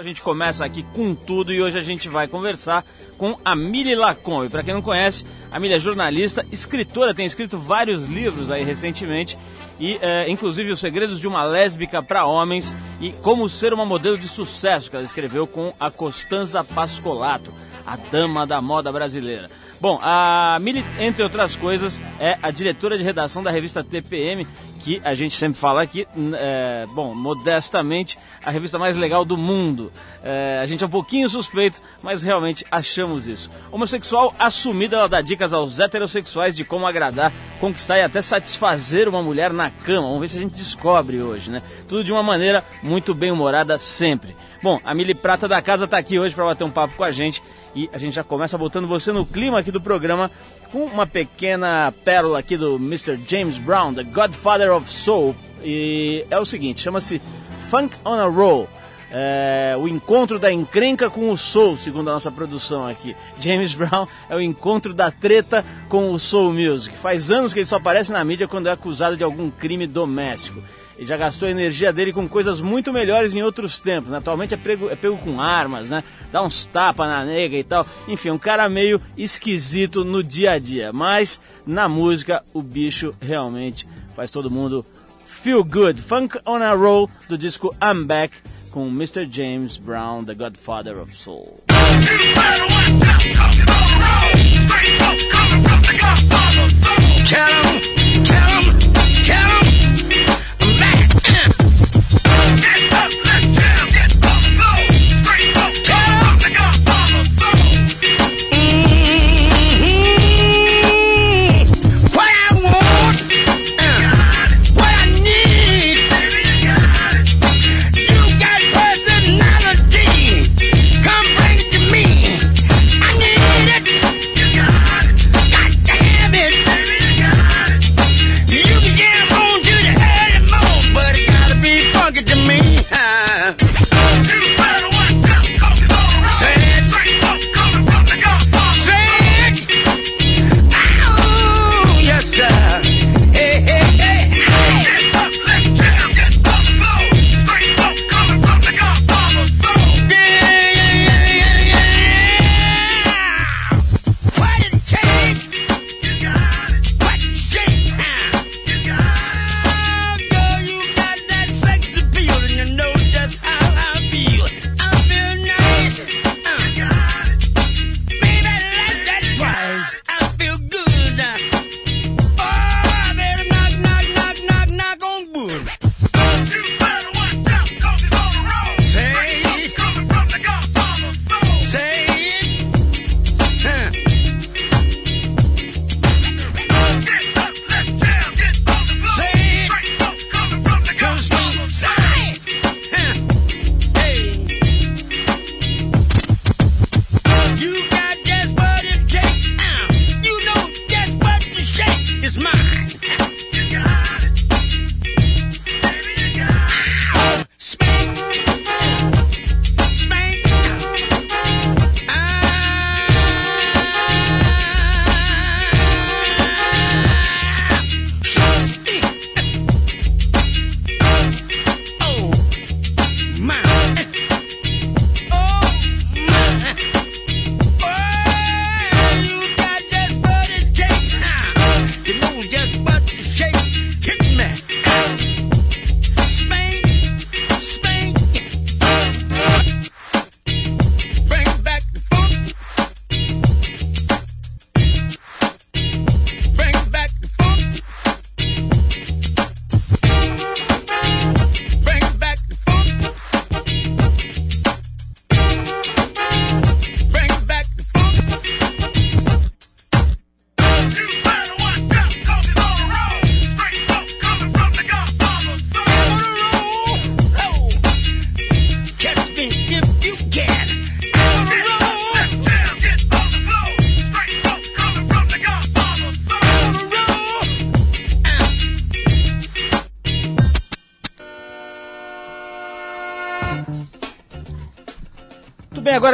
A gente começa aqui com tudo e hoje a gente vai conversar com a Mili Lacombe. Para quem não conhece, a Mili é jornalista, escritora, tem escrito vários livros aí recentemente e é, inclusive Os Segredos de uma Lésbica para Homens e Como Ser uma Modelo de Sucesso, que ela escreveu com a Costanza Pascolato, a dama da moda brasileira. Bom, a Mili, entre outras coisas, é a diretora de redação da revista TPM, que a gente sempre fala aqui, é, bom, modestamente, a revista mais legal do mundo. É, a gente é um pouquinho suspeito, mas realmente achamos isso. Homossexual assumida, ela dá dicas aos heterossexuais de como agradar, conquistar e até satisfazer uma mulher na cama. Vamos ver se a gente descobre hoje, né? Tudo de uma maneira muito bem humorada sempre. Bom, a Mili Prata da casa está aqui hoje para bater um papo com a gente e a gente já começa botando você no clima aqui do programa com uma pequena pérola aqui do Mr. James Brown, The Godfather of Soul. E é o seguinte, chama-se Funk on a Roll. É, o encontro da encrenca com o soul, segundo a nossa produção aqui. James Brown é o encontro da treta com o soul music. Faz anos que ele só aparece na mídia quando é acusado de algum crime doméstico. Ele já gastou a energia dele com coisas muito melhores em outros tempos. Né? Atualmente é pego, é pego com armas, né? Dá uns tapas na nega e tal. Enfim, um cara meio esquisito no dia a dia. Mas na música o bicho realmente faz todo mundo feel good. Funk on a Roll do disco I'm Back com Mr. James Brown, The Godfather of Soul.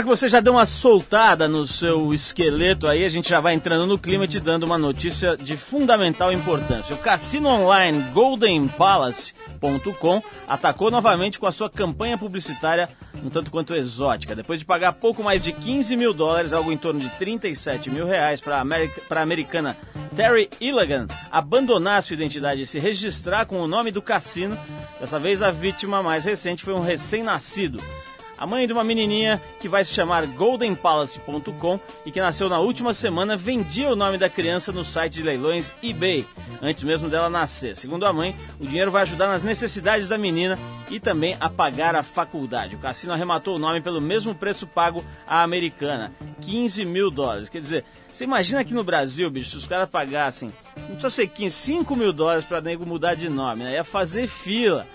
Que você já deu uma soltada no seu esqueleto aí, a gente já vai entrando no clima te dando uma notícia de fundamental importância. O cassino online goldenpalace.com atacou novamente com a sua campanha publicitária um tanto quanto exótica. Depois de pagar pouco mais de 15 mil dólares, algo em torno de 37 mil reais, para a americana Terry Illigan abandonar sua identidade e se registrar com o nome do cassino, dessa vez a vítima mais recente foi um recém-nascido a mãe de uma menininha que vai se chamar goldenpalace.com e que nasceu na última semana vendia o nome da criança no site de leilões eBay, antes mesmo dela nascer. Segundo a mãe, o dinheiro vai ajudar nas necessidades da menina e também a pagar a faculdade. O cassino arrematou o nome pelo mesmo preço pago à americana, 15 mil dólares. Quer dizer, você imagina aqui no Brasil, bicho, se os caras pagassem, não precisa ser 15, 5 mil dólares para nego mudar de nome, né? Ia fazer fila.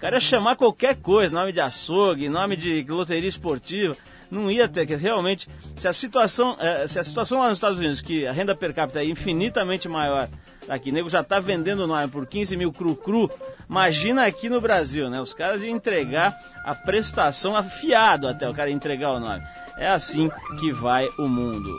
Cara ia chamar qualquer coisa, nome de açougue, nome de loteria esportiva. Não ia ter, que realmente, se a situação, é, se a situação lá nos Estados Unidos, que a renda per capita é infinitamente maior aqui, nego já está vendendo nome por 15 mil cru-cru, imagina aqui no Brasil, né? Os caras iam entregar a prestação afiado até o cara entregar o nome. É assim que vai o mundo.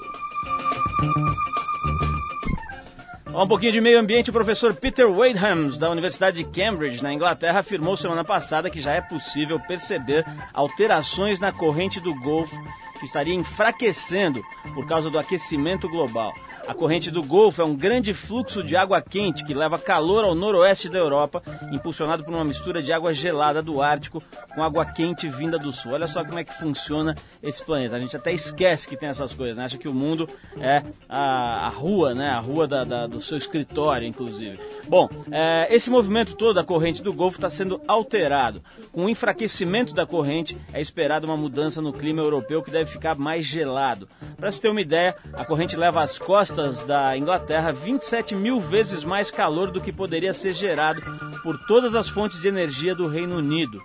Um pouquinho de meio ambiente, o professor Peter Wadehams, da Universidade de Cambridge, na Inglaterra, afirmou semana passada que já é possível perceber alterações na corrente do Golfo que estaria enfraquecendo por causa do aquecimento global. A corrente do Golfo é um grande fluxo de água quente que leva calor ao noroeste da Europa, impulsionado por uma mistura de água gelada do Ártico com água quente vinda do sul. Olha só como é que funciona esse planeta. A gente até esquece que tem essas coisas, né? Acha que o mundo é a, a rua, né? A rua da, da, do seu escritório, inclusive. Bom, é, esse movimento todo da corrente do Golfo está sendo alterado. Com o enfraquecimento da corrente, é esperada uma mudança no clima europeu que deve ficar mais gelado. Para se ter uma ideia, a corrente leva às costas da Inglaterra 27 mil vezes mais calor do que poderia ser gerado por todas as fontes de energia do Reino Unido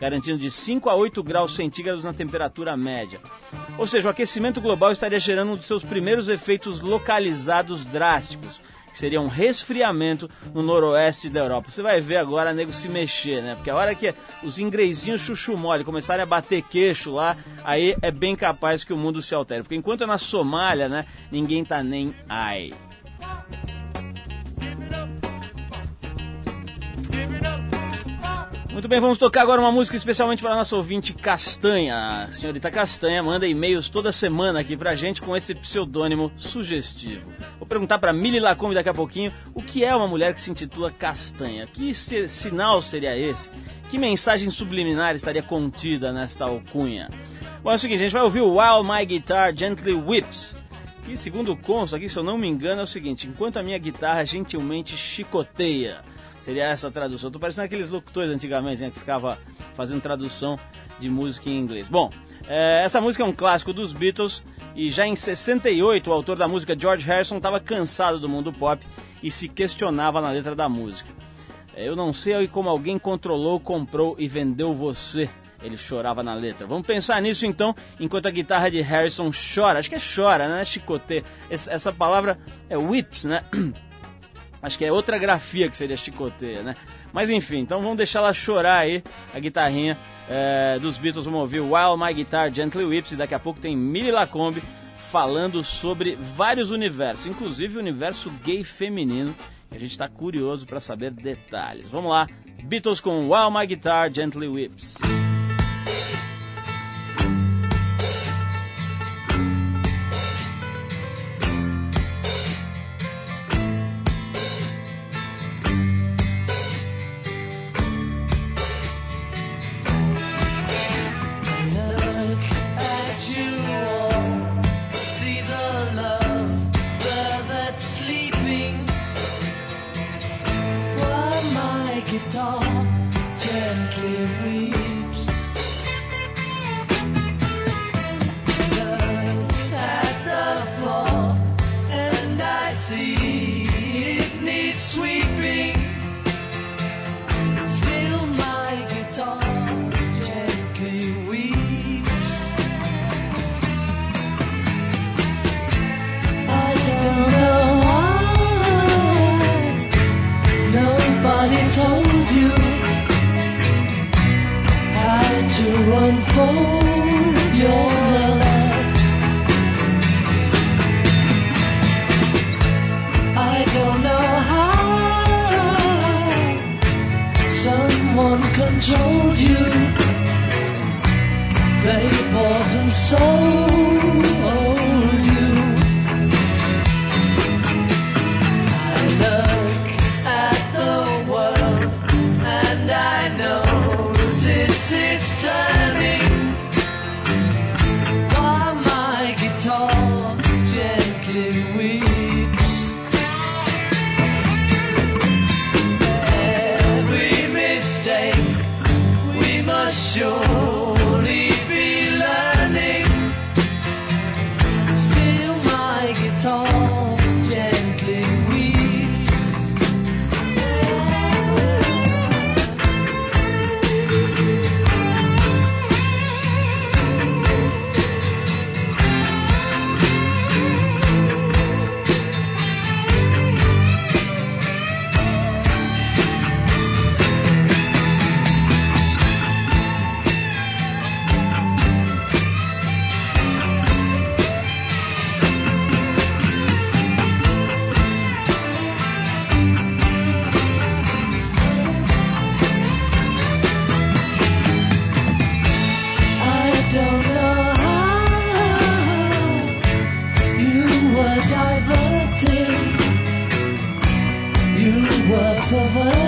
garantindo de 5 a 8 graus centígrados na temperatura média. Ou seja, o aquecimento global estaria gerando um dos seus primeiros efeitos localizados drásticos, que seria um resfriamento no noroeste da Europa. Você vai ver agora nego se mexer, né? Porque a hora que os ingresinhos chuchu mole começarem a bater queixo lá, aí é bem capaz que o mundo se altere. Porque enquanto é na Somália, né, ninguém tá nem ai. Muito bem, vamos tocar agora uma música especialmente para nossa ouvinte Castanha. A senhorita Castanha manda e-mails toda semana aqui pra gente com esse pseudônimo sugestivo. Vou perguntar para Mili Lacombe daqui a pouquinho o que é uma mulher que se intitula Castanha. Que sinal seria esse? Que mensagem subliminar estaria contida nesta alcunha? Bom, é o seguinte, a gente vai ouvir o While My Guitar Gently Whips. Que, segundo o consto aqui, se eu não me engano, é o seguinte: enquanto a minha guitarra gentilmente chicoteia. Seria essa a tradução. Tô parecendo aqueles locutores antigamente, né, que ficava fazendo tradução de música em inglês. Bom, é, essa música é um clássico dos Beatles e já em 68 o autor da música George Harrison estava cansado do mundo pop e se questionava na letra da música. É, eu não sei como alguém controlou, comprou e vendeu você. Ele chorava na letra. Vamos pensar nisso então, enquanto a guitarra de Harrison chora. Acho que é chora, né? Chicote. Essa palavra é whips, né? Acho que é outra grafia que seria chicoteia, né? Mas enfim, então vamos deixar ela chorar aí, a guitarrinha é, dos Beatles. Vamos ouvir While My Guitar Gently Whips e daqui a pouco tem Millie Lacombe falando sobre vários universos, inclusive o universo gay feminino. E a gente está curioso para saber detalhes. Vamos lá, Beatles com While My Guitar Gently Whips. to unfold your love. I don't know how someone controlled you. They bought and sold. of us.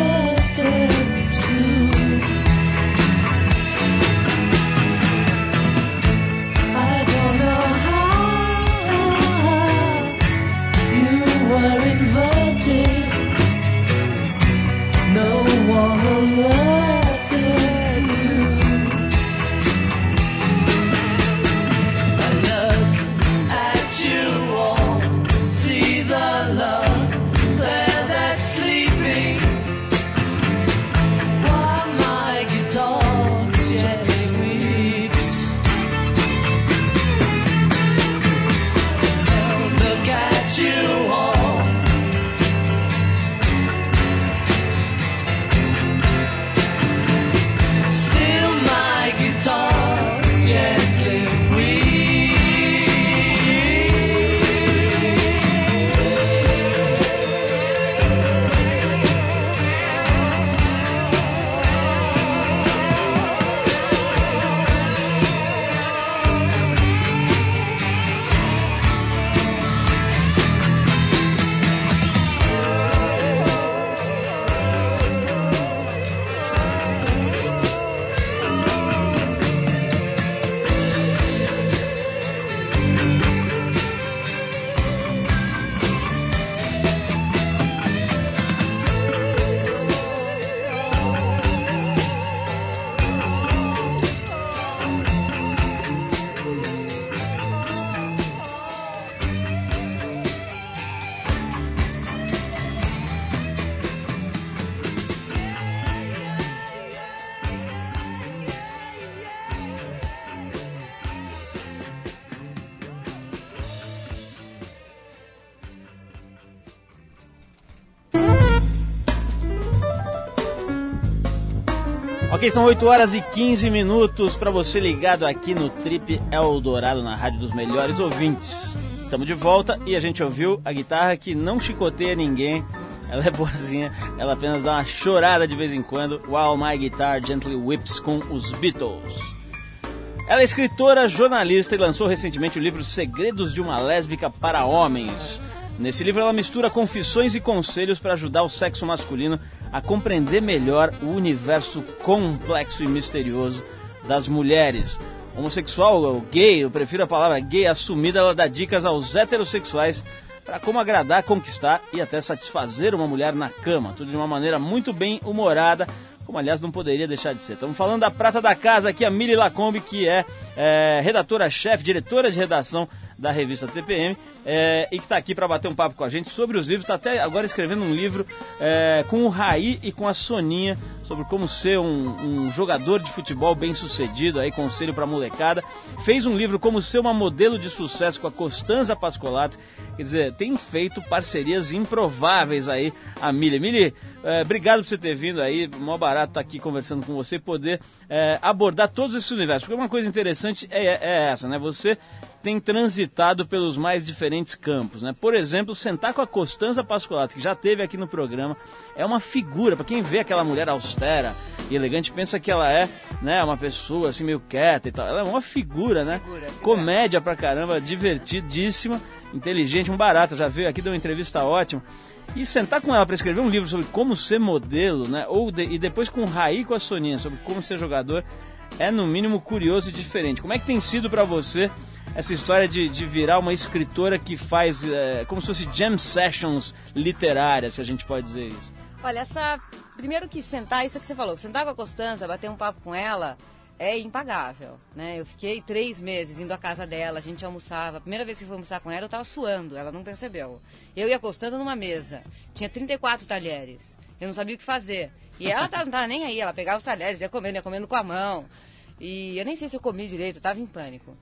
Ok, são 8 horas e 15 minutos para você ligado aqui no Trip Eldorado, na Rádio dos Melhores Ouvintes. Estamos de volta e a gente ouviu a guitarra que não chicoteia ninguém. Ela é boazinha, ela apenas dá uma chorada de vez em quando. While My Guitar Gently Whips com os Beatles. Ela é escritora, jornalista e lançou recentemente o livro Segredos de uma Lésbica para Homens. Nesse livro ela mistura confissões e conselhos para ajudar o sexo masculino a compreender melhor o universo complexo e misterioso das mulheres. Homossexual ou gay, eu prefiro a palavra gay assumida, ela dá dicas aos heterossexuais para como agradar, conquistar e até satisfazer uma mulher na cama. Tudo de uma maneira muito bem humorada, como aliás não poderia deixar de ser. Estamos falando da prata da casa aqui, a Mili Lacombe, que é, é redatora-chefe, diretora de redação da revista TPM é, e que está aqui para bater um papo com a gente sobre os livros. Está até agora escrevendo um livro é, com o Raí e com a Soninha sobre como ser um, um jogador de futebol bem sucedido, aí conselho para molecada. Fez um livro como ser uma modelo de sucesso com a Costanza Pascolato. Quer dizer, tem feito parcerias improváveis aí a Mili. Mili, é, obrigado por você ter vindo aí, mó barato estar tá aqui conversando com você e poder é, abordar todos esses universos. Porque uma coisa interessante é, é essa, né? Você tem transitado pelos mais diferentes campos, né? Por exemplo, sentar com a Costanza Pascolato, que já teve aqui no programa, é uma figura, para quem vê aquela mulher austera e elegante, pensa que ela é, né, uma pessoa assim meio quieta e tal. Ela é uma figura, né? Figura, figura. Comédia pra caramba, divertidíssima, inteligente, um barato, já veio aqui, deu uma entrevista ótima. E sentar com ela para escrever um livro sobre como ser modelo, né? Ou de- e depois com o Raí com a Soninha sobre como ser jogador, é no mínimo curioso e diferente. Como é que tem sido para você essa história de, de virar uma escritora que faz é, como se fosse jam sessions literárias, se a gente pode dizer isso? Olha, essa. Primeiro que sentar, isso que você falou, sentar com a Constança, bater um papo com ela, é impagável, né? Eu fiquei três meses indo à casa dela, a gente almoçava. A primeira vez que eu fui almoçar com ela, eu tava suando, ela não percebeu. Eu e a Constança numa mesa, tinha 34 talheres. Eu não sabia o que fazer. E ela tava, não tava nem aí, ela pegava os talheres, ia comendo, ia comendo com a mão. E eu nem sei se eu comi direito, eu tava em pânico.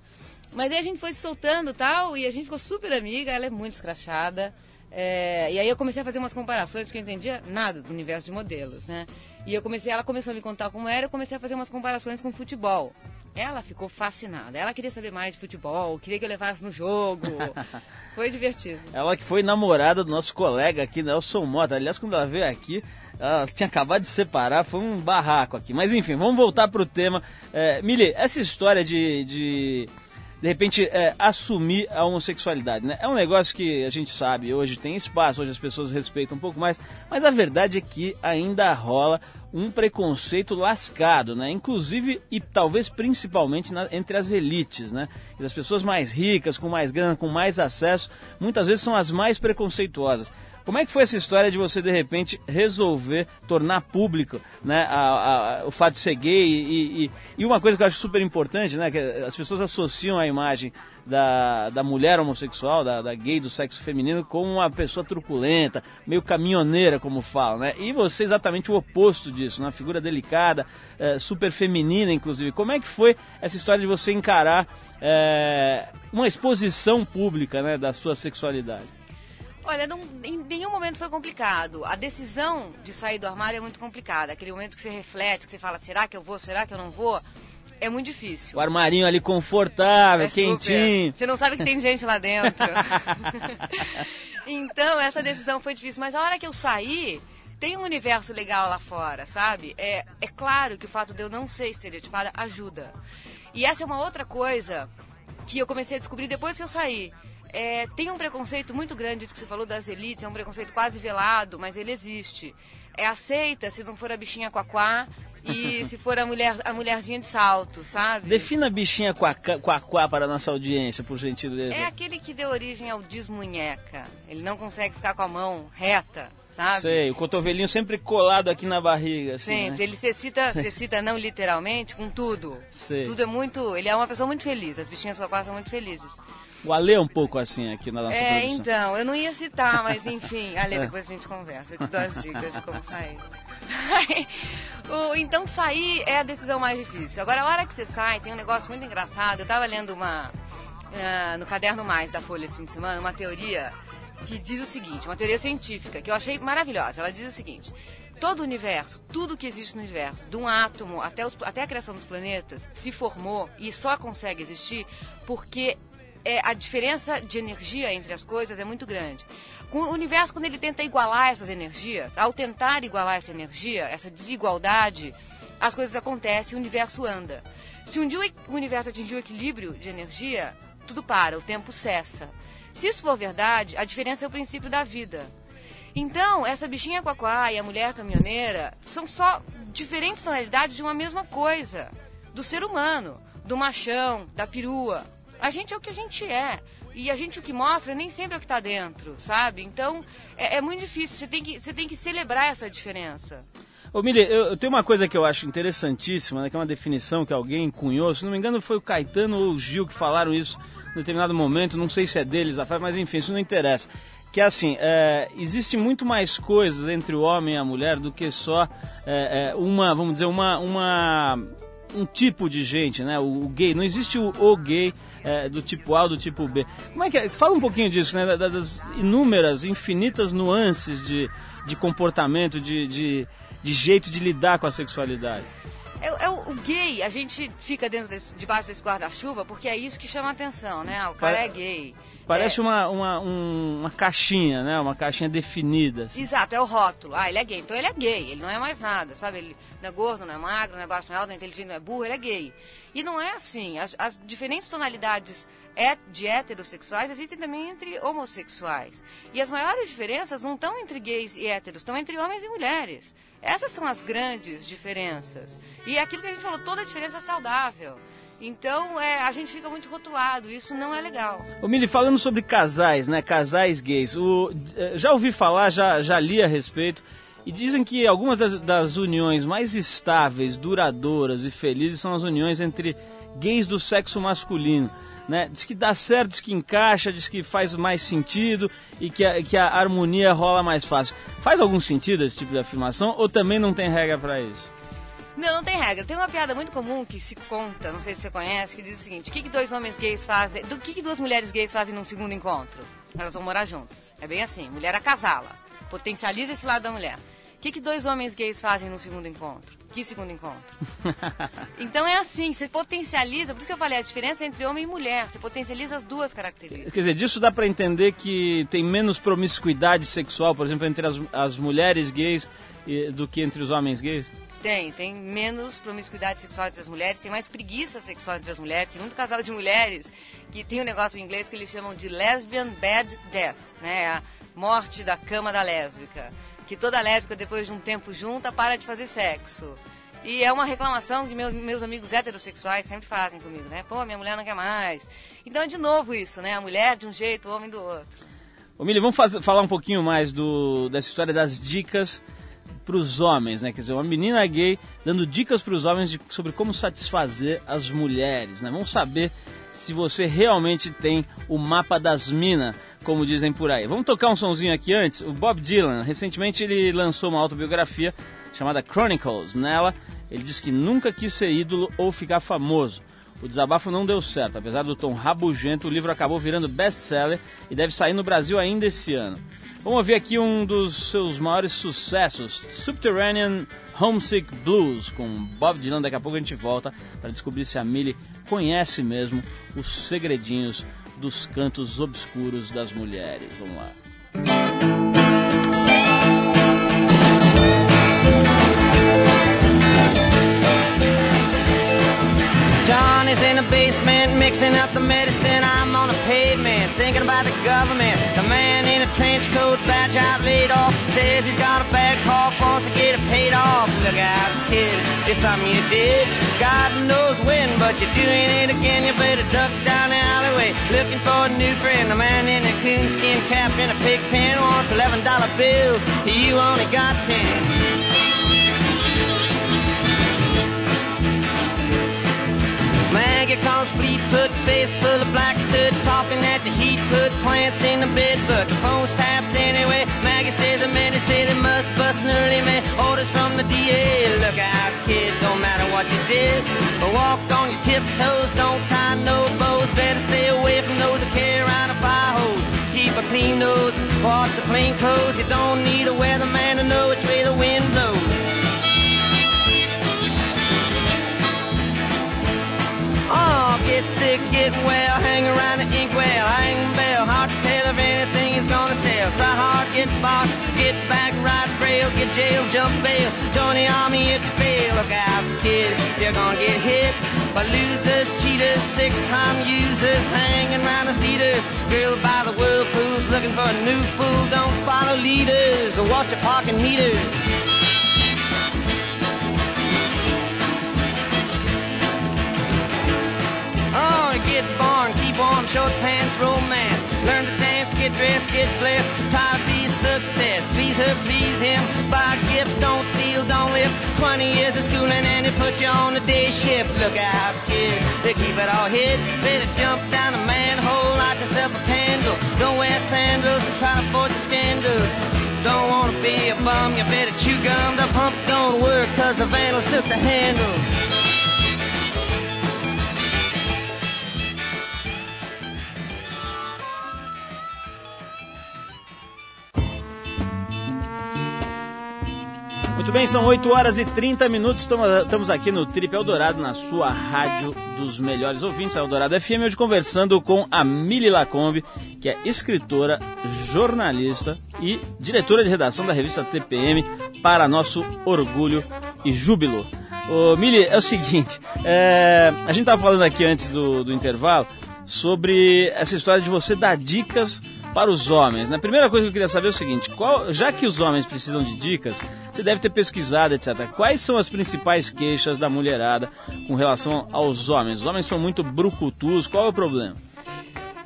Mas aí a gente foi se soltando tal, e a gente ficou super amiga, ela é muito escrachada. É, e aí eu comecei a fazer umas comparações, porque eu entendia nada do universo de modelos, né? E eu comecei, ela começou a me contar como era, eu comecei a fazer umas comparações com futebol. Ela ficou fascinada. Ela queria saber mais de futebol, queria que eu levasse no jogo. Foi divertido. Ela que foi namorada do nosso colega aqui, Nelson Mota. Aliás, quando ela veio aqui, ela tinha acabado de separar, foi um barraco aqui. Mas enfim, vamos voltar pro tema. É, Mili, essa história de, de de repente é, assumir a homossexualidade, né? É um negócio que a gente sabe, hoje tem espaço, hoje as pessoas respeitam um pouco mais, mas a verdade é que ainda rola um preconceito lascado, né? Inclusive e talvez principalmente na- entre as elites, né? E as pessoas mais ricas, com mais grana, com mais acesso, muitas vezes são as mais preconceituosas. Como é que foi essa história de você, de repente, resolver tornar público né, a- a- o fato de ser gay? E, e- e uma coisa que eu acho super importante, né, que as pessoas associam a imagem da, da mulher homossexual, da, da gay do sexo feminino, como uma pessoa truculenta, meio caminhoneira, como falam. Né? E você é exatamente o oposto disso, uma figura delicada, eh, super feminina, inclusive. Como é que foi essa história de você encarar eh, uma exposição pública né, da sua sexualidade? Olha, não- em nenhum momento foi complicado. A decisão de sair do armário é muito complicada. Aquele momento que você reflete, que você fala, será que eu vou, será que eu não vou? É muito difícil. O armarinho ali confortável, É super. quentinho. Você não sabe que tem gente lá dentro. então, essa decisão foi difícil. Mas a hora que eu saí, tem um universo legal lá fora, sabe? É, é claro que o fato de eu não ser estereotipada ajuda. E essa é uma outra coisa que eu comecei a descobrir depois que eu saí. É, tem um preconceito muito grande, que você falou das elites, é um preconceito quase velado, mas ele existe. É aceita se não for a bichinha quaquá e se for a, mulher, a mulherzinha de salto, sabe? Defina a bichinha quaquá, quaquá para a nossa audiência, por gentileza. É aquele que deu origem ao desmunheca. Ele não consegue ficar com a mão reta, sabe? Sei, o cotovelinho sempre colado aqui na barriga. Assim, Sempre. né? Ele se cita, se cita não literalmente, com tudo. Sei. Tudo é muito. Ele é uma pessoa muito feliz. As bichinhas quaquá são muito felizes. O Ale é um pouco assim aqui na nossa É, produção. então, eu não ia citar, mas enfim. Ale, depois a gente conversa. Eu te dou as dicas de como sair. O- então, sair é a decisão mais difícil. Agora, a hora que você sai, tem um negócio muito engraçado. Eu tava lendo uma. ah, no Caderno Mais da Folha esse fim de semana, uma teoria que diz o seguinte: uma teoria científica, que eu achei maravilhosa. Ela diz o seguinte. Todo o universo, tudo que existe no universo, de um átomo até, os- até a criação dos planetas, se formou e só consegue existir porque é, a diferença de energia entre as coisas é muito grande. O universo, quando ele tenta igualar essas energias, ao tentar igualar essa energia, essa desigualdade, as coisas acontecem o universo anda. Se um dia o o universo atingir o equilíbrio de energia, tudo para, o tempo cessa. Se isso for verdade, a diferença é o princípio da vida. Então, essa bichinha quaquá e a mulher caminhoneira são só diferentes tonalidades de uma mesma coisa. Do ser humano, do machão, da perua. A gente é o que a gente é. E a gente o que mostra nem sempre é o que está dentro, sabe? Então, é, é muito difícil. Você tem, que, você tem que celebrar essa diferença. Ô, Mili, eu, eu tenho uma coisa que eu acho interessantíssima, né, que é uma definição que alguém cunhou, se não me engano foi o Caetano ou o Gil que falaram isso em determinado momento, não sei se é deles a mas enfim, isso não interessa. Que é assim, é, existe muito mais coisas entre o homem e a mulher do que só é, é, uma, vamos dizer, uma, uma, um tipo de gente, né? O, o gay, não existe o, o gay é, do tipo A ou do tipo B. Como é que é? Fala um pouquinho disso, né? da- Das inúmeras, infinitas nuances de, de comportamento, de, de, de jeito de lidar com a sexualidade. É, é o, gay, a gente fica dentro desse, debaixo desse guarda-chuva porque é isso que chama a atenção, né? O cara Pare- é gay. Parece É, uma, uma, um- uma caixinha, né? Uma caixinha definida. assim. Exato, é o rótulo. Ah, ele é gay. Então ele é gay, ele não é mais nada, sabe? Ele não é gordo, não é magro, não é baixo, não é alto, não é inteligente, não é burro, ele é gay. E não é assim. As, as diferentes tonalidades é- de heterossexuais existem também entre homossexuais. E as maiores diferenças não estão entre gays e héteros, estão entre homens e mulheres. Essas são as grandes diferenças. E é aquilo que a gente falou, toda diferença é saudável. Então, é, a gente fica muito rotulado, isso não é legal. Ô Mili, falando sobre casais, né? Casais gays. O, eh, já ouvi falar, já, já li a respeito. E dizem que algumas das, das uniões mais estáveis, duradouras e felizes são as uniões entre gays do sexo masculino. Né? Diz que dá certo, diz que encaixa, diz que faz mais sentido e que a, que a harmonia rola mais fácil. Faz algum sentido esse tipo de afirmação ou também não tem regra para isso? Não, não tem regra. Tem uma piada muito comum que se conta, não sei se você conhece, que diz o seguinte: o que, que dois homens gays fazem. Do que, que duas mulheres gays fazem num segundo encontro? Elas vão morar juntas. É bem assim: mulher acasala, potencializa esse lado da mulher. O que, que dois homens gays fazem no segundo encontro? Que segundo encontro? Então é assim, você potencializa, por isso que eu falei a diferença entre homem e mulher, você potencializa as duas características. Quer dizer, disso dá para entender que tem menos promiscuidade sexual, por exemplo, entre as, as mulheres gays do que entre os homens gays? Tem, tem menos promiscuidade sexual entre as mulheres, tem mais preguiça sexual entre as mulheres. Tem muito casal de mulheres que tem um negócio em inglês que eles chamam de lesbian bad death, né? A morte da cama da lésbica. Que toda lésbica, depois de um tempo junta, para de fazer sexo. E é uma reclamação que meus, meus amigos heterossexuais sempre fazem comigo, né? Pô, minha mulher não quer mais. Então de novo isso, né? A mulher de um jeito, o homem do outro. Ô Mili, vamos faz- falar um pouquinho mais do, dessa história das dicas para os homens, né? Quer dizer, uma menina gay dando dicas para os homens de- sobre como satisfazer as mulheres, né? Vamos saber se você realmente tem o mapa das minas, como dizem por aí. Vamos tocar um sonzinho aqui antes. O Bob Dylan, recentemente ele lançou uma autobiografia chamada Chronicles. Nela, ele diz que nunca quis ser ídolo ou ficar famoso. O desabafo não deu certo, apesar do tom rabugento, o livro acabou virando best-seller e deve sair no Brasil ainda esse ano. Vamos ouvir aqui um dos seus maiores sucessos, Subterranean Homesick Blues, com Bob Dylan. Daqui a pouco a gente volta para descobrir se a Millie conhece mesmo os segredinhos dos cantos obscuros das mulheres. Vamos lá. John is in the basement mixing up the medicine. I'm on the pavement thinking about the government. The man in a trench coat, badge out laid off, says he's got a bad cough, wants to get it paid off. Look out, kid, it's something you did. God knows when, but you're doing it again. You better duck down the alleyway looking for a new friend. A man in a coonskin cap and a pig pen wants eleven dollar bills. You only got ten. Maggie calls Fleetfoot, face full of black soot, talking at the heat, put plants in the bed, but the phone's tapped anyway. Maggie says the men say they must bust an early man. Orders from the DA, look out, kid, don't matter what you did. But walk on your tiptoes, don't tie no bows. Better stay away clean nose, wash the plain clothes. You don't need a weatherman to know which way the wind blows. Oh, get sick, get well, hang around the inkwell, hang bell, hard to tell if anything is gonna sell. Try hard, get bought, get back, ride rail, get jail, jump bail, join the army if you fail. Look out, kid, you're gonna get hit by losers, cheaters, six-time users, hanging around the theaters. Girl by the whirlpools, looking for a new fool. Don't follow leaders or watch your parking meters. Oh, get born, keep warm, short pants, romance. Learn to dance, get dressed, get blessed. Be success. Please her, please him. Buy gifts, don't steal, don't live. 20 years of schooling and they put you on the day shift. Look out, kid, they keep it all hid. Better jump down a manhole, light yourself a candle. Don't wear sandals and try to forge the scandals. Don't wanna be a bum, you better chew gum. The pump don't work cause the vandals took the handle. Bem, são 8 horas e 30 minutos. Estamos, aqui no Trip Eldorado, na sua rádio dos melhores ouvintes, Eldorado FM, hoje conversando com a Mili Lacombe, que é escritora, jornalista e diretora de redação da revista TPM, para nosso orgulho e júbilo. Ô, Mili, é o seguinte, é, a gente estava falando aqui antes do, do intervalo sobre essa história de você dar dicas para os homens. Na primeira coisa que eu queria saber é o seguinte: qual, já que os homens precisam de dicas, você deve ter pesquisado, etc. Quais são as principais queixas da mulherada com relação aos homens? Os homens são muito brucutus, qual é o problema?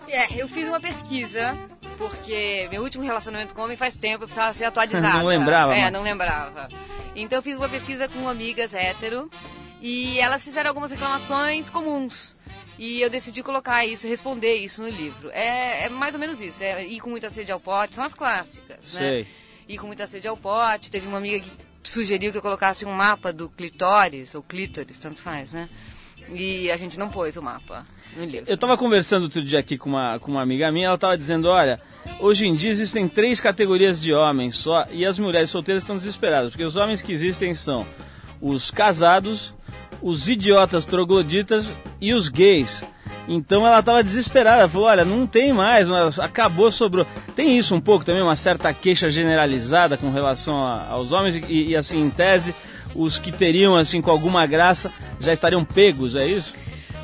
É, eu fiz uma pesquisa, porque meu último relacionamento com homem faz tempo, eu precisava ser atualizada. Não lembrava, É, mas- não lembrava. Então eu fiz uma pesquisa com amigas hétero e elas fizeram algumas reclamações comuns. E eu decidi colocar isso, responder isso no livro. É, é mais ou menos isso, é ir com muita sede ao pote, são as clássicas, né? Ir com muita sede ao pote, teve uma amiga que sugeriu que eu colocasse um mapa do clitóris, ou clítoris, tanto faz, né? E a gente não pôs o mapa. Eu estava conversando outro dia aqui com uma, com uma amiga minha, ela estava dizendo, olha, hoje em dia existem três categorias de homens só e as mulheres solteiras estão desesperadas, porque os homens que existem são os casados, os idiotas trogloditas e os gays. Então ela estava desesperada, falou, olha, não tem mais, acabou, sobrou. Tem isso um pouco também, uma certa queixa generalizada com relação a- aos homens e, e, assim, em tese, os que teriam, assim, com alguma graça, já estariam pegos, é isso?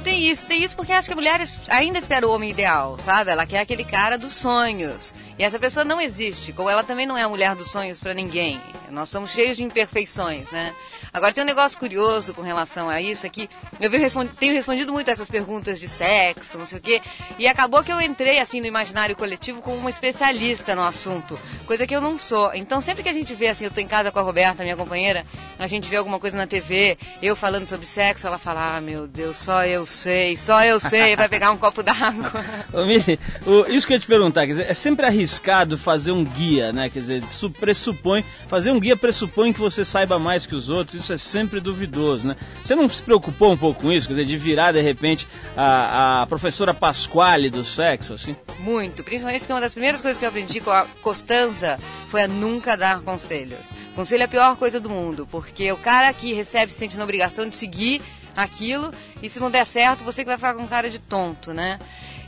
Tem isso, tem isso porque acho que a mulher ainda espera o homem ideal, sabe? Ela quer aquele cara dos sonhos. E essa pessoa não existe, como ela também não é a mulher dos sonhos pra ninguém. Nós somos cheios de imperfeições, né? Agora tem um negócio curioso com relação a isso aqui. Eu venho respon- tenho respondido muito a essas perguntas de sexo, não sei o quê, e acabou que eu entrei assim no imaginário coletivo como uma especialista no assunto, coisa que eu não sou. Então sempre que a gente vê assim, eu tô em casa com a Roberta, minha companheira, a gente vê alguma coisa na TV, eu falando sobre sexo, ela fala: "Ah, meu Deus, só eu sei, só eu sei", vai pegar um copo d'água. Isso que eu ia te perguntar, quer dizer, é sempre arriscado fazer um guia, né? Quer dizer, pressupõe, fazer um guia pressupõe que você saiba mais que os outros, isso é sempre duvidoso, né? Você não se preocupou um pouco com isso, quer dizer, de virar de repente a, a professora Pasquale do sexo, assim? Muito, principalmente porque uma das primeiras coisas que eu aprendi com a Costanza foi a nunca dar conselhos. Conselho é a pior coisa do mundo, porque o cara que recebe se sente na obrigação de seguir aquilo e se não der certo, você que vai ficar com cara de tonto, né?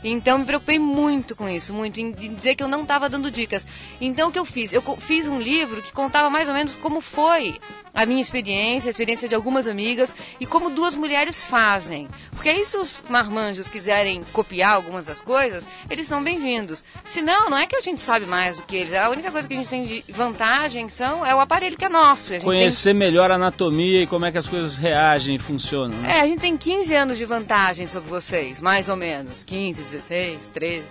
Então me preocupei muito com isso, muito, em dizer que eu não estava dando dicas. Então o que eu fiz? Eu fiz um livro que contava mais ou menos como foi a minha experiência, a experiência de algumas amigas e como duas mulheres fazem. Porque aí se os marmanjos quiserem copiar algumas das coisas, eles são bem-vindos. Se não, não é que a gente sabe mais do que eles. A única coisa que a gente tem de vantagem são, é o aparelho que é nosso. Gente tem Conhecer melhor a anatomia e como é que as coisas reagem e funcionam, né? é, a gente tem 15 anos de vantagem sobre vocês, mais ou menos. 15, 16, 13.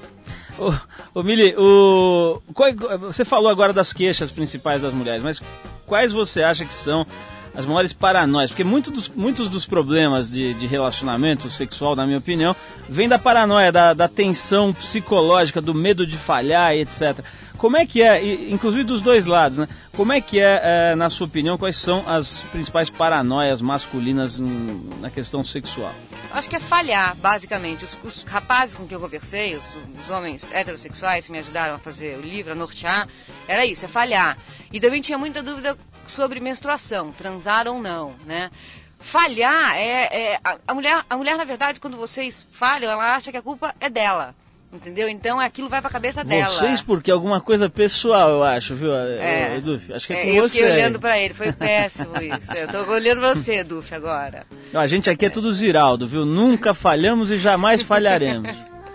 Ô, ô Mili, o, qual- você falou agora das queixas principais das mulheres, mas quais você acha que são as maiores paranoias? Porque muito dos- muitos dos problemas de, de relacionamento sexual, na minha opinião, vem da paranoia, da, da tensão psicológica, do medo de falhar e etc. Como é que é, inclusive dos dois lados, né? Como é que é, é, na sua opinião, quais são as principais paranoias masculinas na questão sexual? Acho que é falhar, basicamente. Os, os rapazes com quem eu conversei, os, os homens heterossexuais que me ajudaram a fazer o livro, a nortear, era isso, é falhar. E também tinha muita dúvida sobre menstruação, transar ou não, né? Falhar é. é- a, a mulher, a mulher, na verdade, quando vocês falham, ela acha que a culpa é dela. Entendeu? Então aquilo vai pra cabeça dela. Vocês, porque é alguma coisa pessoal, eu acho, viu, É. Eduf? Acho que é, É, com eu você. fiquei aí. olhando pra ele, foi péssimo isso. Eu tô olhando pra você, Duf, agora. Não, a gente aqui é tudo Ziraldo, viu? Nunca falhamos e jamais falharemos.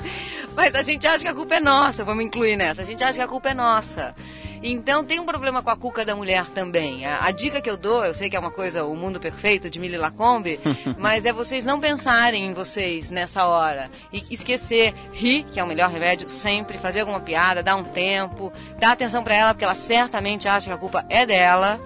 Mas a gente acha que a culpa é nossa, vamos incluir nessa. A gente acha que a culpa é nossa. Então tem um problema com a cuca da mulher também. A, a dica que eu dou, eu sei que é uma coisa, o mundo perfeito de Mili Lacombe, mas é vocês não pensarem em vocês nessa hora. E esquecer, rir, que é o melhor remédio, sempre, fazer alguma piada, dar um tempo, dar atenção pra ela, porque ela certamente acha que a culpa é dela,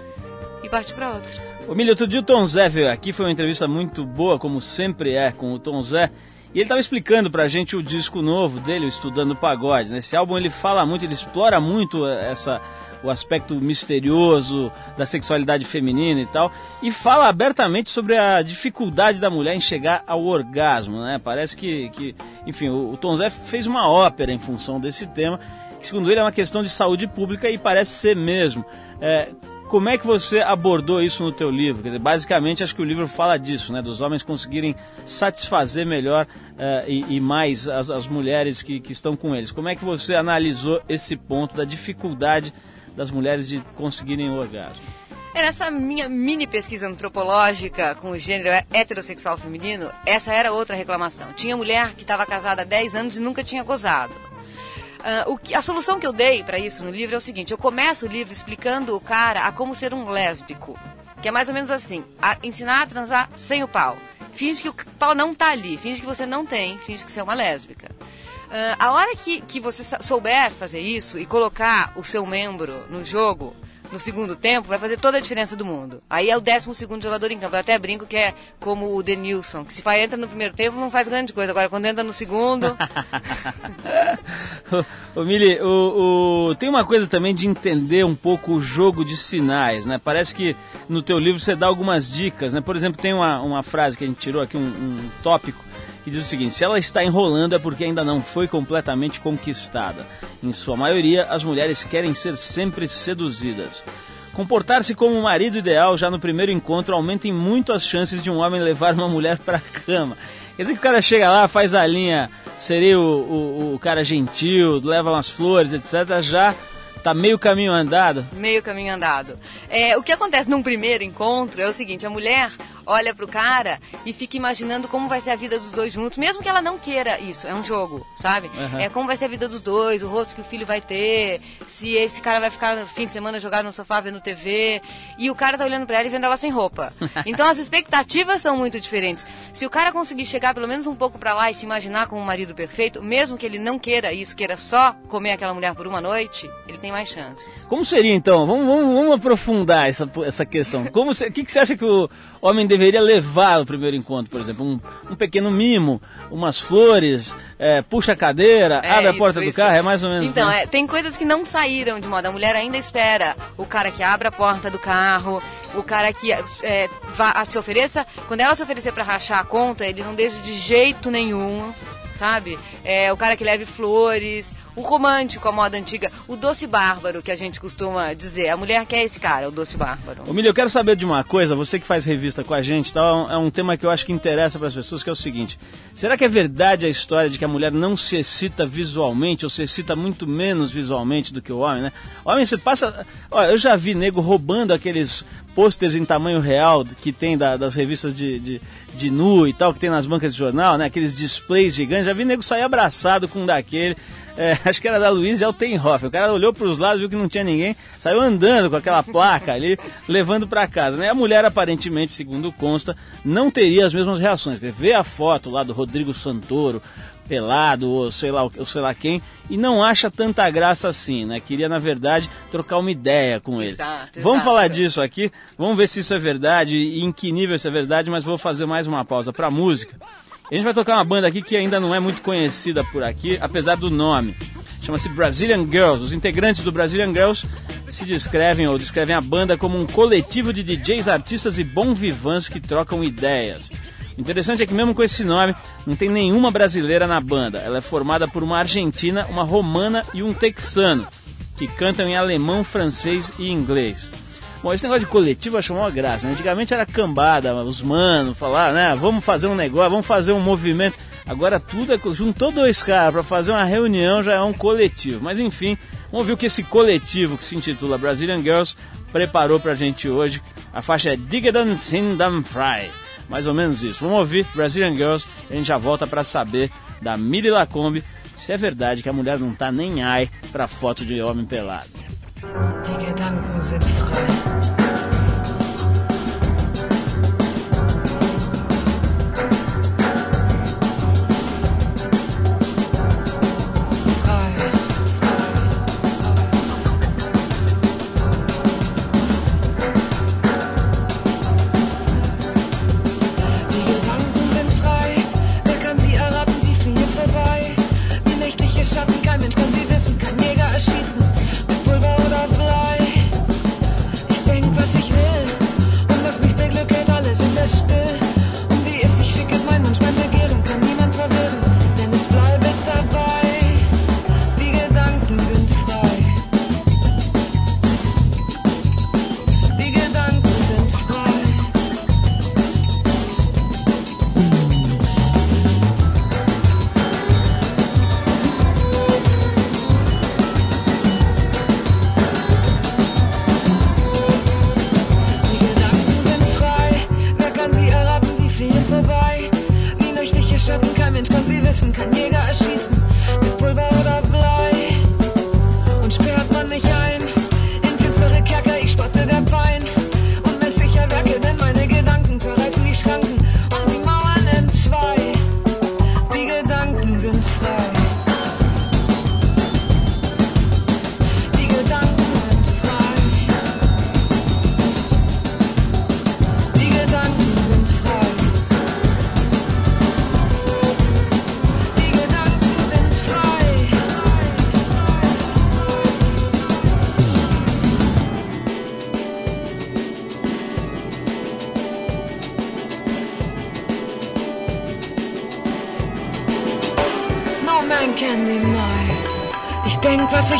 e partir pra outra. Ô, Milho, outro dia o Tom Zé veio aqui, foi uma entrevista muito boa, como sempre é, com o Tom Zé. E ele estava explicando pra gente o disco novo dele, Estudando Pagode. Nesse álbum ele fala muito, ele explora muito essa, o aspecto misterioso da sexualidade feminina e tal. E fala abertamente sobre a dificuldade da mulher em chegar ao orgasmo, né? Parece que, que enfim, o, o Tom Zé fez uma ópera em função desse tema, que segundo ele é uma questão de saúde pública e parece ser mesmo. É, como é que você abordou isso no teu livro? Dizer, basicamente, acho que o livro fala disso, né? Dos homens conseguirem satisfazer melhor eh, e, e mais as, as mulheres que, que estão com eles. Como é que você analisou esse ponto da dificuldade das mulheres de conseguirem o orgasmo? É, nessa minha mini pesquisa antropológica com o gênero heterossexual feminino, essa era outra reclamação. Tinha mulher que estava casada há 10 anos e nunca tinha gozado. Ah, o que, a solução que eu dei para isso no livro é o seguinte: eu começo o livro explicando o cara a como ser um lésbico. Que é mais ou menos assim: a- ensinar a transar sem o pau. Finge que o pau não tá ali, finge que você não tem, finge que você é uma lésbica. Ah, a hora que, que você souber fazer isso e colocar o seu membro no jogo, no segundo tempo, vai fazer toda a diferença do mundo. Aí é o décimo segundo jogador em campo. Eu até brinco que é como o Denilson, que se faz, entra no primeiro tempo não faz grande coisa. Agora, quando entra no segundo. Ô, Mili, o, o- tem uma coisa também de entender um pouco o jogo de sinais, né? Parece que no teu livro você dá algumas dicas, né? Por exemplo, tem uma, uma frase que a gente tirou aqui, um, um tópico, diz o seguinte: se ela está enrolando é porque ainda não foi completamente conquistada. Em sua maioria, as mulheres querem ser sempre seduzidas. Comportar-se como um marido ideal já no primeiro encontro aumenta em muito as chances de um homem levar uma mulher para a cama. Quer dizer que o cara chega lá, faz a linha, seria o, o, o cara gentil, leva umas flores, etc. Já tá meio caminho andado. meio caminho andado. É, o que acontece num primeiro encontro é o seguinte: a mulher olha pro cara e fica imaginando como vai ser a vida dos dois juntos, mesmo que ela não queira isso. É um jogo, sabe? Aham. É como vai ser a vida dos dois, o rosto que o filho vai ter, se esse cara vai ficar no fim de semana jogado no sofá vendo TV, e o cara tá olhando pra ela e vendo ela sem roupa. Então as expectativas são muito diferentes. Se o cara conseguir chegar pelo menos um pouco pra lá e se imaginar como um marido perfeito, mesmo que ele não queira isso, queira só comer aquela mulher por uma noite, ele tem mais chances. Como seria então? Vamos, vamos, vamos aprofundar essa, essa questão. Como O que, que você acha que o homem deveria levar no primeiro encontro, por exemplo? Um, um pequeno mimo, umas flores, é, puxa a cadeira, É abre a isso, porta do isso. carro, é mais ou menos. Então, né? é, tem coisas que não saíram de moda. A mulher ainda espera o cara que abra a porta do carro, o cara que é, vá, a se ofereça. Quando ela se oferecer pra rachar a conta, ele não deixa de jeito nenhum, sabe? É, o cara que leve flores, o romântico, a moda antiga, o doce bárbaro, que a gente costuma dizer. A mulher quer esse cara, o doce bárbaro. Ô, Milho, eu quero saber de uma coisa, você que faz revista com a gente, tá? é um- é um tema que eu acho que interessa para as pessoas, que é o seguinte: será que é verdade a história de que a mulher não se excita visualmente, ou se excita muito menos visualmente do que o homem, né? Homem, você passa. Olha, eu já vi nego roubando aqueles pôsteres em tamanho real que tem da- das revistas de, de, de nu e tal, que tem nas bancas de jornal, né? Aqueles displays gigantes. Já vi nego sair abraçado com um daquele. É, acho que era da Luiz Altenhoff. O cara olhou para os lados, viu que não tinha ninguém, saiu andando com aquela placa ali, levando para casa. Né? A mulher, aparentemente, segundo consta, não teria as mesmas reações. Vê a foto lá do Rodrigo Santoro, pelado, ou sei lá, ou sei lá quem, e não acha tanta graça assim, né? Queria, na verdade, trocar uma ideia com ele. Exato, Vamos exato. falar disso aqui, vamos ver se isso é verdade e em que nível isso é verdade, mas vou fazer mais uma pausa para música. A gente vai tocar uma banda aqui que ainda não é muito conhecida por aqui, apesar do nome. Chama-se Brazilian Girls. Os integrantes do Brazilian Girls se descrevem ou descrevem a banda como um coletivo de DJs, artistas e bom vivants que trocam ideias. Interessante é que mesmo com esse nome, não tem nenhuma brasileira na banda. Ela é formada por uma argentina, uma romana e um texano, que cantam em alemão, francês e inglês. Bom, esse negócio de coletivo eu acho uma graça. né? Antigamente era cambada, os manos falar, né? Vamos fazer um negócio, vamos fazer um movimento. Agora tudo é. Juntou dois caras para fazer uma reunião, já é um coletivo. Mas enfim, vamos ver o que esse coletivo que se intitula Brazilian Girls preparou pra gente hoje. A faixa é Digedan Sindam Fry. Mais ou menos isso. Vamos ouvir Brazilian Girls a gente já volta para saber da Miri Lacombe se é verdade que a mulher não tá nem ai pra foto de homem pelado. Die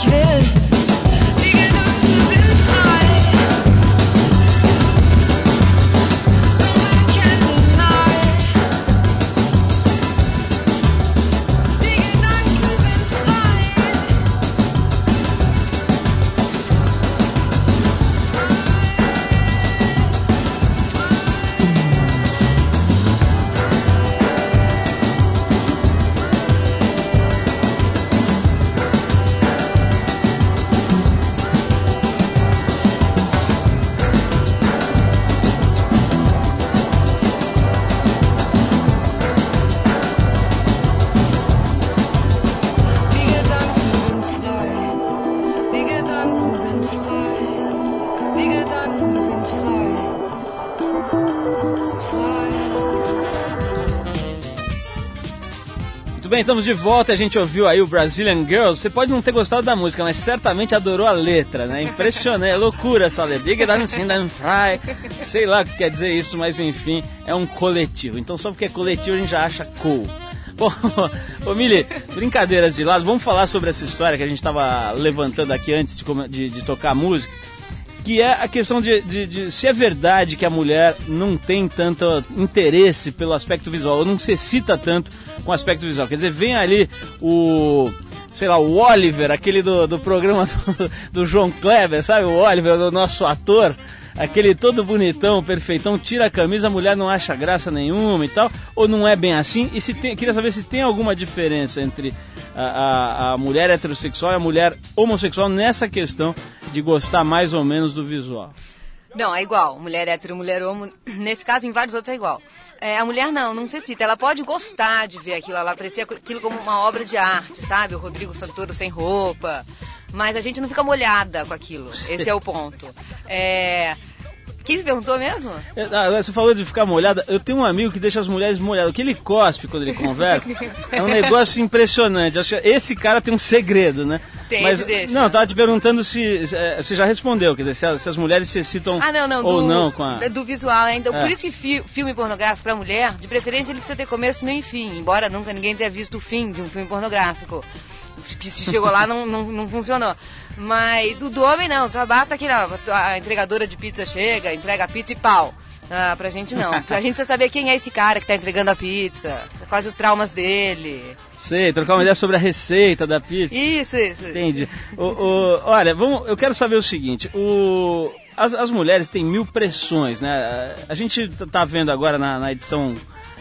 head bem, estamos de volta. A gente ouviu aí o Brazilian Girls. Você pode não ter gostado da música, mas certamente adorou a letra, né? Impressionante, é loucura essa letra. Sei lá o que quer dizer isso, mas enfim, é um coletivo. Então só porque é coletivo a gente já acha cool. Bom, ô Mili, brincadeiras de lado, vamos falar sobre essa história que a gente estava levantando aqui antes de, de- de tocar a música que é a questão de, de- de se é verdade que a mulher não tem tanto interesse pelo aspecto visual, ou não se excita tanto com o aspecto visual. Quer dizer, vem ali o, sei lá, o Oliver, aquele do, do programa do, do João Kleber, sabe? O Oliver, o nosso ator, aquele todo bonitão, perfeitão, tira a camisa, a mulher não acha graça nenhuma e tal, ou não é bem assim? E se tem, queria saber se tem alguma diferença entre a, a, a mulher heterossexual e a mulher homossexual nessa questão de gostar mais ou menos do visual. Não, é igual. Mulher hétero, mulher homo. Nesse caso, em vários outros é igual. É, a mulher não, não necessita. Ela pode gostar de ver aquilo. Ela aprecia aquilo como uma obra de arte, sabe? O Rodrigo Santoro sem roupa. Mas a gente não fica molhada com aquilo. Esse é o ponto. É... Quem se perguntou mesmo? É, ah, Você falou de ficar molhada. Eu tenho um amigo que deixa as mulheres molhadas. O que ele cospe quando ele conversa é um negócio impressionante. Acho que esse cara tem um segredo, né? Tem, Mas, deixa. Não, tava te perguntando se. eh, Você já respondeu, quer dizer, se, as- se as mulheres se excitam Ah, não, não. ou do, não com a. Do visual, né? Então, É. por isso que fi- filme pornográfico pra mulher, de preferência, ele precisa ter começo, meio e fim. Embora nunca ninguém tenha visto o fim de um filme pornográfico. Que se chegou lá não, não, não funcionou. Mas o do homem não, só basta que a, a entregadora de pizza chega, entrega a pizza e pau. Ah, pra gente não. A gente precisa saber quem é esse cara que tá entregando a pizza, quais os traumas dele. Sei, trocar uma ideia sobre a receita da pizza. Isso, isso. Entendi. O, o- olha, vamos, eu quero saber o seguinte: o, as, as mulheres têm mil pressões, né? A gente tá vendo agora na, na edição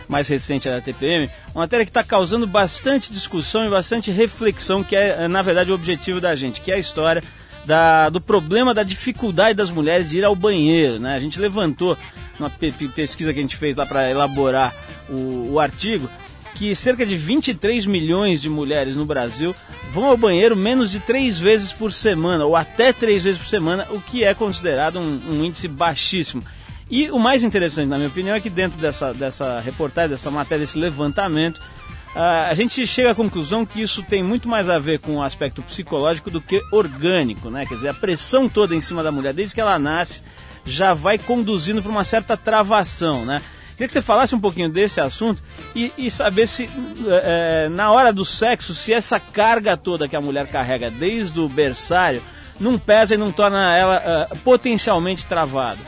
mais recente da TPM uma matéria que está causando bastante discussão e bastante reflexão, que é, na verdade, o objetivo da gente, que é a história da- do problema da dificuldade das mulheres de ir ao banheiro, né? A gente levantou uma pe- pe- pesquisa que a gente fez lá para elaborar o, o artigo que cerca de 23 milhões de mulheres no Brasil vão ao banheiro menos de três vezes por semana, ou até três vezes por semana, o que é considerado um, um índice baixíssimo. E o mais interessante, na minha opinião, é que dentro dessa, dessa reportagem, dessa matéria, desse levantamento, a gente chega à conclusão que isso tem muito mais a ver com o aspecto psicológico do que orgânico, né? Quer dizer, a pressão toda em cima da mulher, desde que ela nasce, já vai conduzindo para uma certa travação, né? Queria que você falasse um pouquinho desse assunto e, e saber se, eh, na hora do sexo, se essa carga toda que a mulher carrega desde o berçário não pesa e não torna ela ah, potencialmente travada.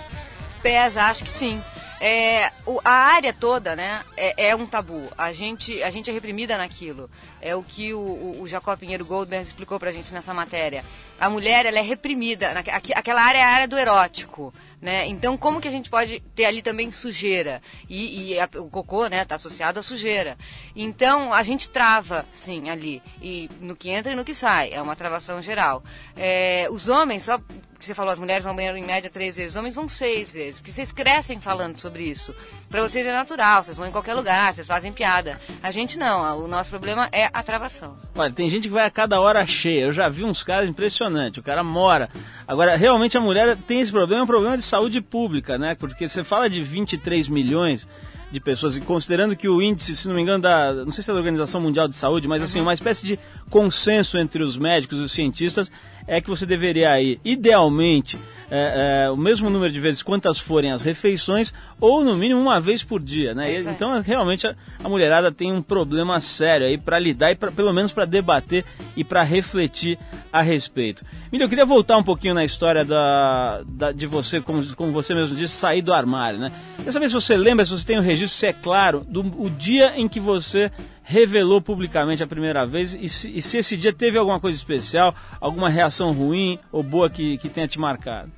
Pesa, acho que sim. É, o- a área toda, né, é, é um tabu. A gente, a gente é reprimida naquilo. É o que o, o, o Jacob Pinheiro Goldberg explicou pra gente nessa matéria. A mulher, ela é reprimida. naque- aqui- aquela área é a área do erótico. Né? Então, como que a gente pode ter ali também sujeira? E, e a- o cocô né, está associado à sujeira. Então, a gente trava, sim, ali. E no que entra e no que sai. É uma travação geral. É, os homens, só que você falou, as mulheres vão ao banheiro em média três vezes, os homens vão seis vezes. Porque vocês crescem falando sobre isso. Para vocês é natural, vocês vão em qualquer lugar, vocês fazem piada. A gente não, o nosso problema é a travação. Olha, tem gente que vai a cada hora cheia. Eu já vi uns caras impressionantes. O cara mora. Agora, realmente a mulher tem esse problema, é um problema de saúde pública, né? Porque você fala de 23 milhões de pessoas, e considerando que o índice, se não me engano, da. Não sei se é da Organização Mundial de Saúde, mas assim, uma espécie de consenso entre os médicos e os cientistas é que você deveria ir, idealmente, é, é, o mesmo número de vezes quantas forem as refeições, ou no mínimo uma vez por dia, né? É. Então, realmente, a, a mulherada tem um problema sério aí para lidar e pra, pelo menos para debater e para refletir a respeito. Milho, eu queria voltar um pouquinho na história da, da- de você, como, como você mesmo disse, sair do armário, né? Quer saber se você lembra, se você tem o registro, se é claro, do o dia em que você revelou publicamente a primeira vez e se, e se esse dia teve alguma coisa especial, alguma reação ruim ou boa que, que tenha te marcado.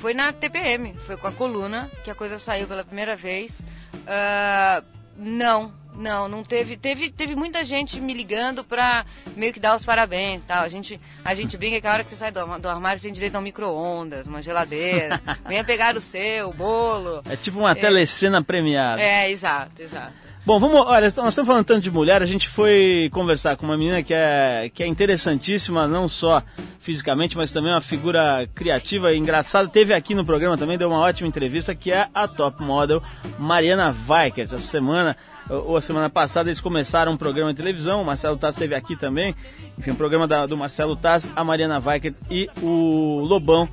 Foi na TPM, foi com a coluna que a coisa saiu pela primeira vez. Ah, não, não, não teve, teve. Teve muita gente me ligando pra meio que dar os parabéns tal. A gente, a gente brinca que a hora que você sai do, do armário você tem direito a um micro-ondas, uma geladeira. Venha pegar o seu, o bolo. É tipo uma telecena premiada. É, exato, exato. Bom, vamos, olha, nós estamos falando tanto de mulher, a gente foi conversar com uma menina que é, que é interessantíssima, não só fisicamente, mas também uma figura criativa e engraçada. Teve aqui no programa também, deu uma ótima entrevista, que é a top model Mariana Weikert. Essa semana, ou a semana passada, eles começaram um programa de televisão, o Marcelo Taz esteve aqui também. Enfim, um programa da- do Marcelo Taz, a Mariana Weikert e o Lobão.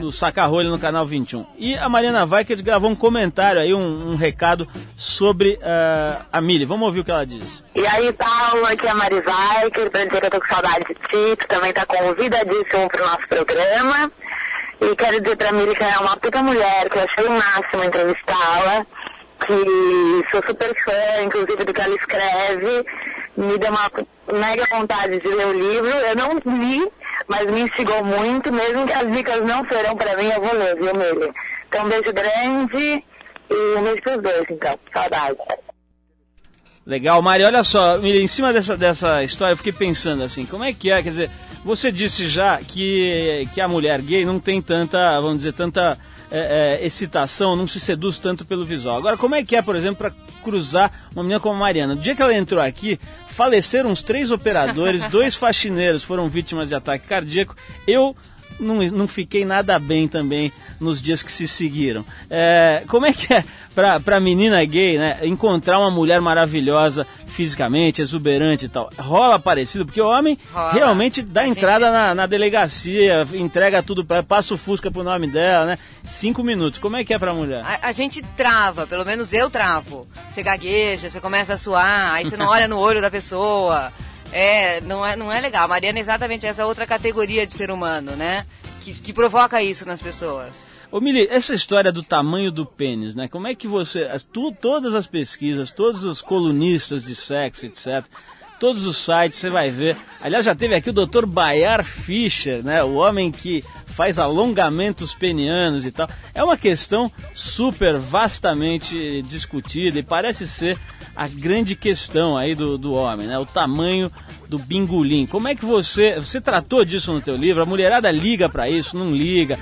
Do Saca-rolha no canal 21. E a Mariana Weikert gravou um comentário aí, um, um recado sobre ah, a Mili. Vamos ouvir o que ela diz. E aí, Paulo, aqui é a Mari Weicker, pra dizer que eu tô com saudade de ti, tu também tá convidadíssimo pro nosso programa. E quero dizer pra Miri que ela é uma puta mulher, que eu achei o máximo entrevistá-la, que sou super fã, inclusive, do que ela escreve. Me deu uma mega vontade de ler o livro. Eu não li, mas me instigou muito, mesmo que as dicas não serão pra mim, eu vou ler, viu, Miri? Então, um beijo grande e um beijo pros dois, então. Saudade. Legal, Mari, olha só, em cima dessa, dessa história eu fiquei pensando assim, como é que é, quer dizer, você disse já que, que a mulher gay não tem tanta, vamos dizer, tanta é, é, excitação, não se seduz tanto pelo visual. Agora, como é que é, por exemplo, para cruzar uma menina como a Mariana? No dia que ela entrou aqui, faleceram uns três operadores, dois faxineiros foram vítimas de ataque cardíaco, eu não, não fiquei nada bem também nos dias que se seguiram. É, como é que é pra, pra menina gay, né, encontrar uma mulher maravilhosa fisicamente, exuberante e tal? Rola parecido, porque o homem Rola. realmente dá A gente- entrada na, na delegacia, entrega tudo pra ela, passa o Fusca pro nome dela, né? Cinco minutos. Como é que é pra mulher? A, a gente trava, pelo menos eu travo. Você gagueja, você começa a suar, aí você não olha no olho da pessoa. É, não é, não é legal. A Mariana é exatamente essa outra categoria de ser humano, né? Que, que provoca isso nas pessoas. Ô Mili, essa história do tamanho do pênis, né? Como é que você. as- tu- todas as pesquisas, todos os colunistas de sexo, etc. Todos os sites você vai ver. Aliás, já teve aqui o Dr. Bayar Fischer, né? O homem que faz alongamentos penianos e tal. É uma questão super vastamente discutida e parece ser a grande questão aí do, do homem, né? O tamanho do bingolim. Como é que você. Você tratou disso no teu livro? A mulherada liga pra isso, não liga?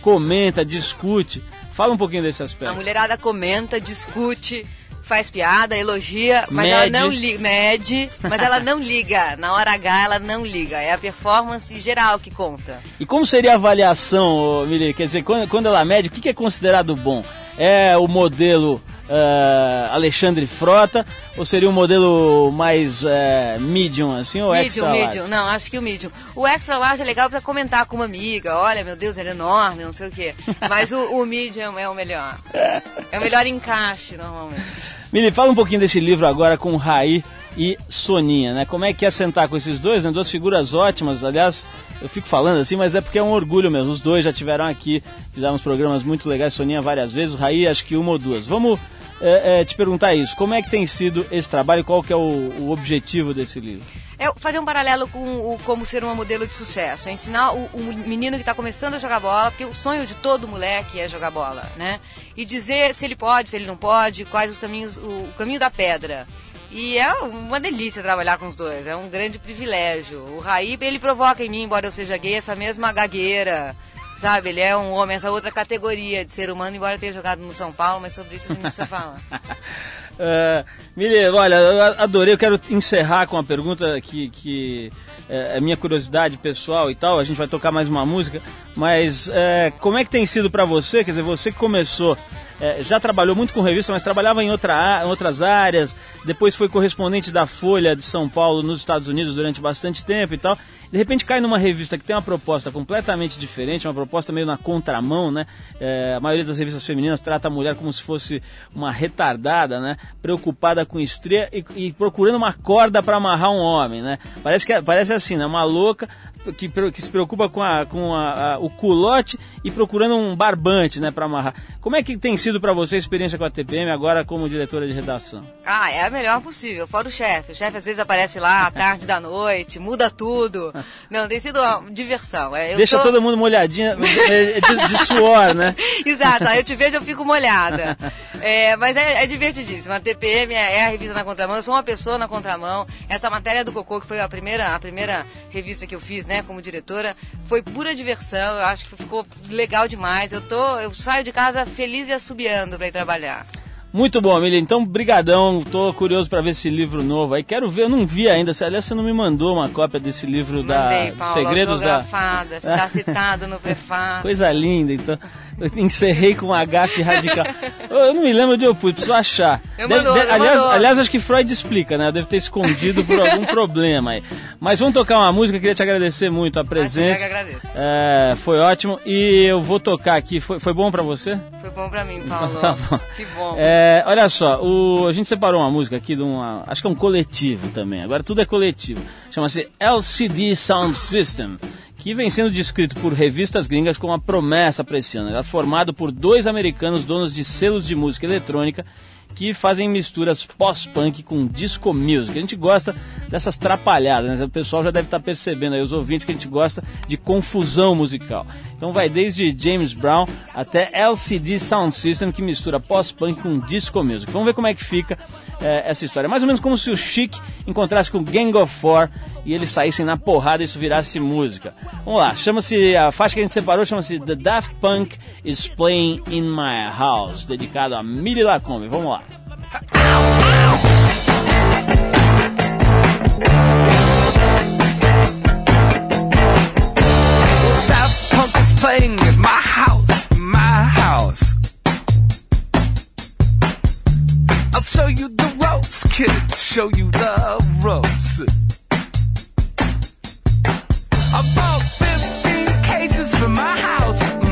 comenta, discute. Fala um pouquinho desse A aspecto. mulherada comenta, discute, faz piada, elogia, mas Mede. ela não liga. Mede, mas ela não liga. Na hora H ela não liga. É a performance geral que conta. E como seria a avaliação, Mili? Quer dizer, quando, quando ela mede, o que, que é considerado bom? É o modelo ah, Alexandre Frota ou seria um modelo mais eh, medium, assim, ou Medium, extra large? medium. Não, acho que o medium. O extra large é legal pra comentar com uma amiga. Olha, meu Deus, ele é enorme, não sei o quê. Mas o, o medium é o melhor. É o melhor encaixe, normalmente. Mili, fala um pouquinho desse livro agora com Raí e Soninha, né? Como é que é sentar com esses dois, né? Duas figuras ótimas, aliás, eu fico falando assim, mas é porque é um orgulho mesmo. Os dois já tiveram aqui, fizemos programas muito legais, Soninha várias vezes, o Raí acho que uma ou duas. Vamos é, é, te perguntar isso, como é que tem sido esse trabalho, qual que é o, o objetivo desse livro? é fazer um paralelo com o como ser uma modelo de sucesso. É ensinar o, o menino que está começando a jogar bola, porque o sonho de todo moleque é jogar bola, né? E dizer se ele pode, se ele não pode, quais os caminhos, o, o caminho da pedra. E é uma delícia trabalhar com os dois, é um grande privilégio. O Raí, ele provoca em mim, embora eu seja gay, essa mesma gagueira, sabe? Ele é um homem, essa outra categoria de ser humano, embora tenha jogado no São Paulo, mas sobre isso a gente não precisa falar. Uh, olha, eu adorei, eu quero encerrar com uma pergunta que, que é, é minha curiosidade pessoal e tal, a gente vai tocar mais uma música, mas é, como é que tem sido para você, quer dizer, você que começou, é, já trabalhou muito com revista, mas trabalhava em, outra, em outras áreas, depois foi correspondente da Folha de São Paulo nos Estados Unidos durante bastante tempo e tal, de repente cai numa revista que tem uma proposta completamente diferente, uma proposta meio na contramão, né? É, a maioria das revistas femininas trata a mulher como se fosse uma retardada, né? Preocupada com estreia e, e procurando uma corda para amarrar um homem, né? Parece que é- parece assim, né? Uma louca que, que se preocupa com, a, com a- a- o culote e procurando um barbante, né, para amarrar. Como é que tem sido para você a experiência com a TPM agora como diretora de redação? Ah, é a melhor possível, fora o chefe. O chefe às vezes aparece lá à tarde da noite, muda tudo. Não, tem sido uma diversão. É, eu Deixa sou- todo mundo molhadinho de, de- suor, né? Exato, aí eu te vejo eu fico molhada. É, mas é, é divertidíssimo. A TPM é, é a revista na contramão. Eu sou uma pessoa na contramão. Essa matéria do Cocô, que foi a primeira, a primeira revista que eu fiz, né, como diretora, foi pura diversão. Eu acho que ficou legal demais. Eu tô, eu saio de casa feliz e assobiando para ir trabalhar. Muito bom, Emília. Então, brigadão. Tô curioso para ver esse livro novo aí. Quero ver, eu não vi ainda. Se- Aliás, você não me mandou uma cópia desse livro da Mandei, dos Paulo, Segredos da está citado no prefácio. Coisa linda, então. Eu encerrei com um agafe radical. Eu eu não me lembro de eu pus, preciso achar. Eu Deve- mandou, eu aliás, mandou. aliás, acho que Freud explica, né? Eu devo ter escondido por algum problema aí. Mas vamos tocar uma música, queria te agradecer muito a presença. que agradeço. É, foi ótimo. E eu vou tocar aqui. Foi, foi bom para você? Foi bom pra mim, Paulo. Tá bom. Que bom. É, olha só, o- a gente separou uma música aqui de uma. Acho que é um coletivo também. Agora tudo é coletivo. Chama-se LCD Sound System. Que vem sendo descrito por revistas gringas como uma promessa para esse ano. É formado por dois americanos donos de selos de música eletrônica que fazem misturas pós-punk com disco music. A gente gosta dessas trapalhadas, né? O pessoal já deve estar percebendo aí, os ouvintes, que a gente gosta de confusão musical. Então vai desde James Brown até LCD Sound System, que mistura pós-punk com disco music. Vamos ver como é que fica eh, essa história. Mais ou menos como se o Chic encontrasse com o Gang of Four e eles saíssem na porrada e isso virasse música. Vamos lá, chama-se, a faixa que a gente separou chama-se The Daft Punk is Playing in My House, dedicado a Millie Lacombe. Vamos lá. Playing at my house, my house. I'll show you the ropes, kid. Show you the ropes. I bought 15 cases for my house.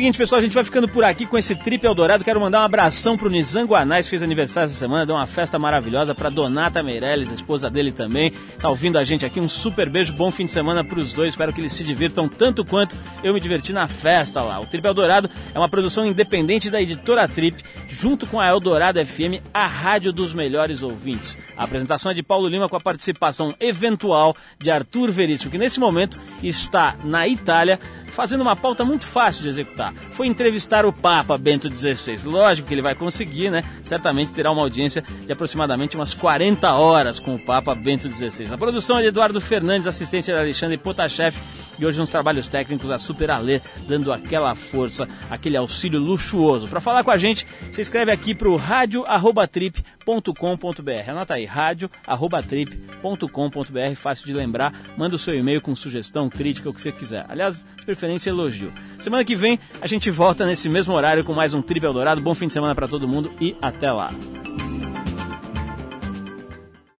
Seguinte, pessoal, a gente vai ficando por aqui com esse Trip Eldorado. Quero mandar um abração pro Nizango Anais, que fez aniversário essa semana, deu uma festa maravilhosa pra Donata Meirelles, a esposa dele também. Tá ouvindo a gente aqui, um super beijo, bom fim de semana pros dois. Espero que eles se divirtam tanto quanto eu me diverti na festa lá. O Trip Eldorado é uma produção independente da editora Trip, junto com a Eldorado FM, a rádio dos melhores ouvintes. A apresentação é de Paulo Lima com a participação eventual de Arthur Veríssimo, que nesse momento está na Itália fazendo uma pauta muito fácil de executar. Foi entrevistar o Papa Bento XVI. Lógico que ele vai conseguir, né? Certamente terá uma audiência de aproximadamente umas 40 horas com o Papa Bento XVI. A produção é de Eduardo Fernandes, assistência de Alexandre Potashev e hoje nos trabalhos técnicos a Super Alê, dando aquela força, aquele auxílio luxuoso. Para falar com a gente, você escreve aqui para o rádio@trip.com.br. Anota aí, rádio@trip.com.br, fácil de lembrar. Manda o seu e-mail com sugestão, crítica, o que você quiser. Aliás, de preferência elogio. Semana que vem a gente volta nesse mesmo horário com mais um Trip Eldorado. Bom fim de semana para todo mundo e até lá.